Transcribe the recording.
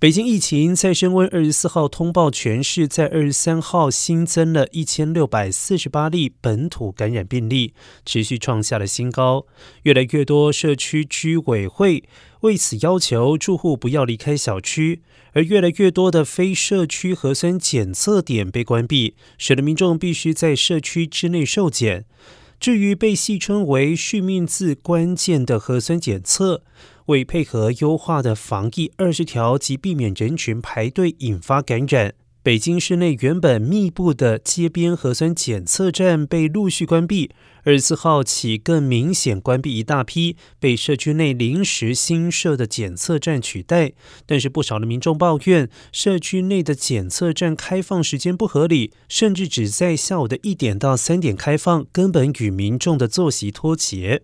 北京疫情再升温，二十四号通报全市在二十三号新增了一千六百四十八例本土感染病例，持续创下了新高。越来越多社区居委会为此要求住户不要离开小区，而越来越多的非社区核酸检测点被关闭，使得民众必须在社区之内受检。至于被戏称为“续命字”关键的核酸检测，为配合优化的防疫二十条及避免人群排队引发感染，北京市内原本密布的街边核酸检测站被陆续关闭。二十四号起，更明显关闭一大批被社区内临时新设的检测站取代。但是不少的民众抱怨，社区内的检测站开放时间不合理，甚至只在下午的一点到三点开放，根本与民众的作息脱节。